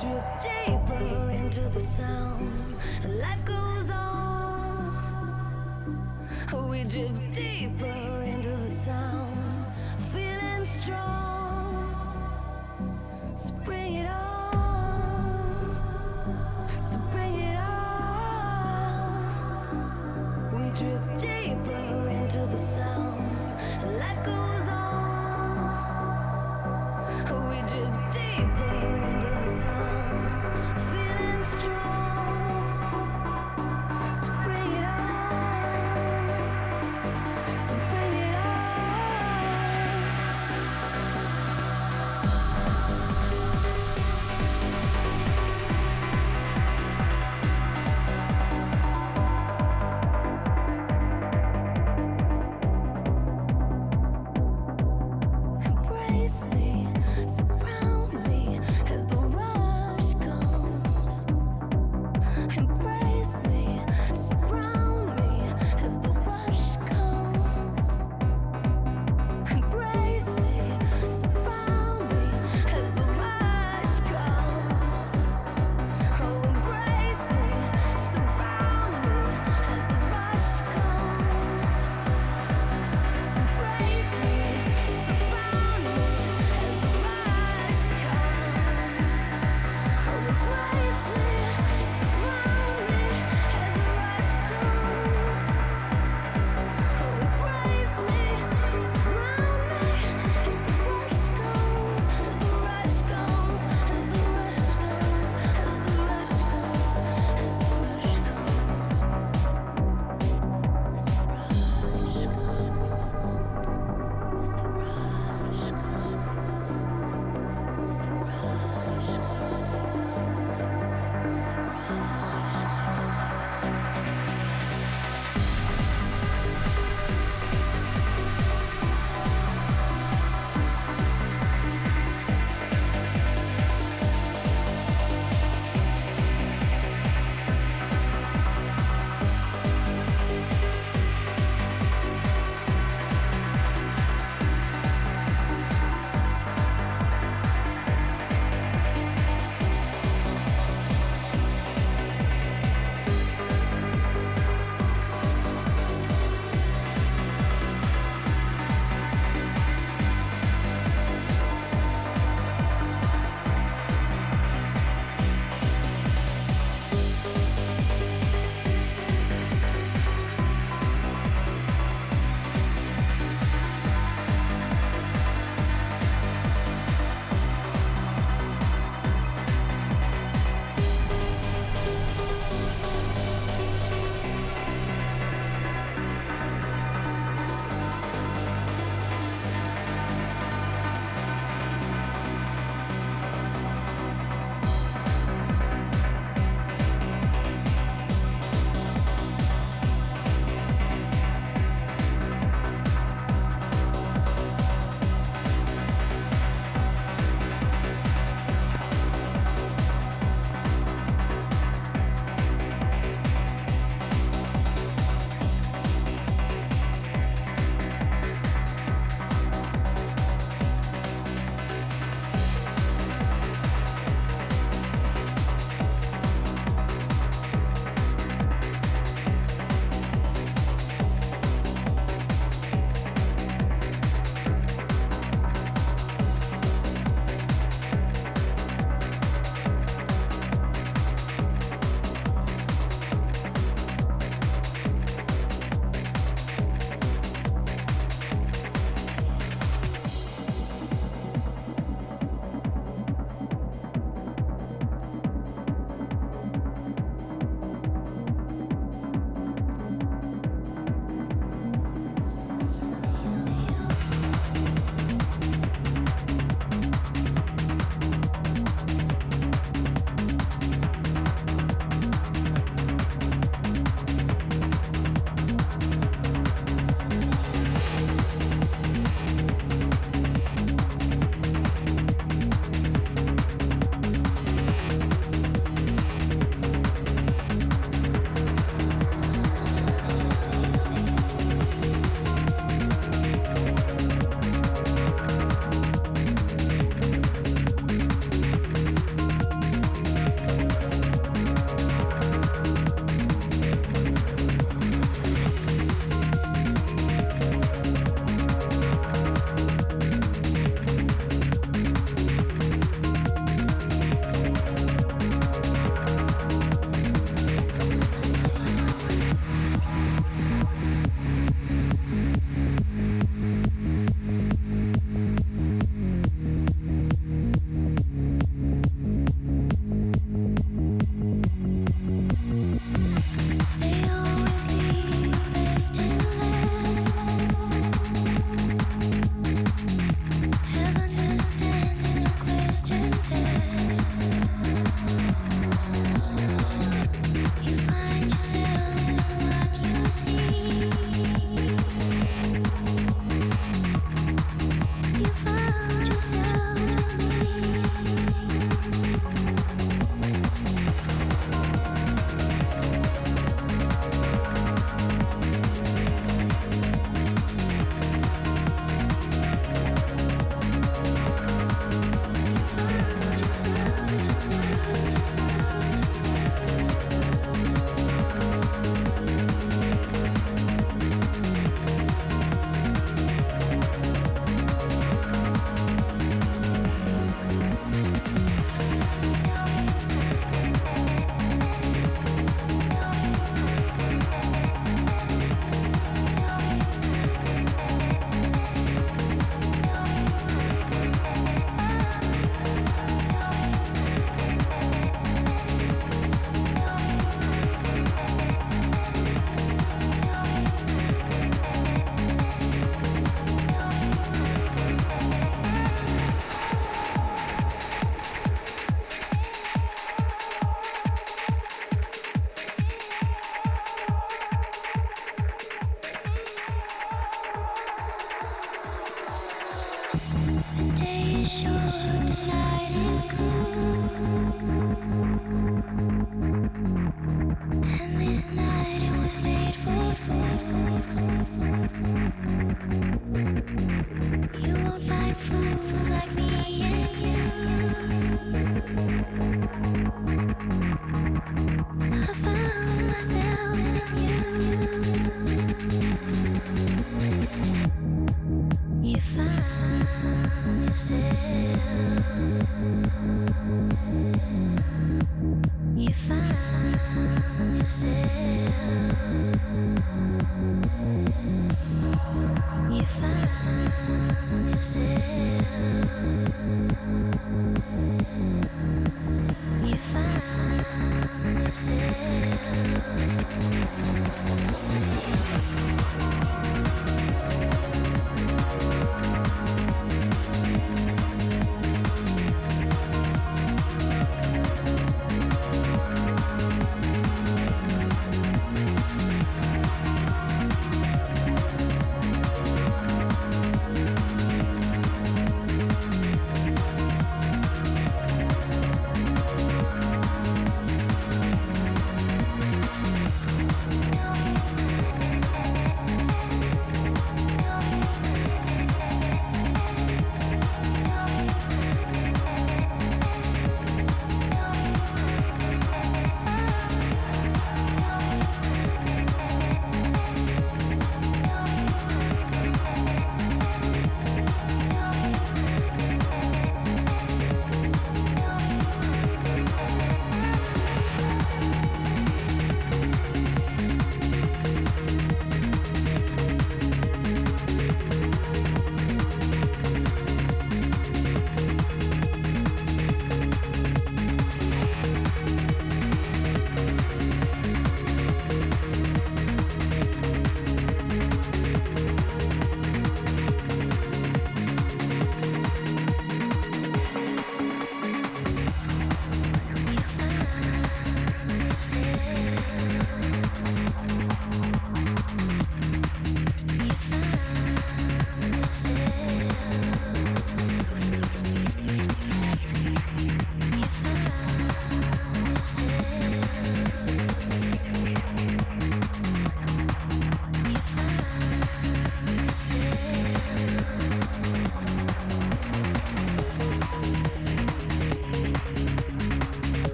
drift deeper into the sound. And life goes on. We drift deeper into the sound. Feeling strong. So bring it on. Drift deeper into the sound. And life goes on. We drift deeper into the. Feeling strong.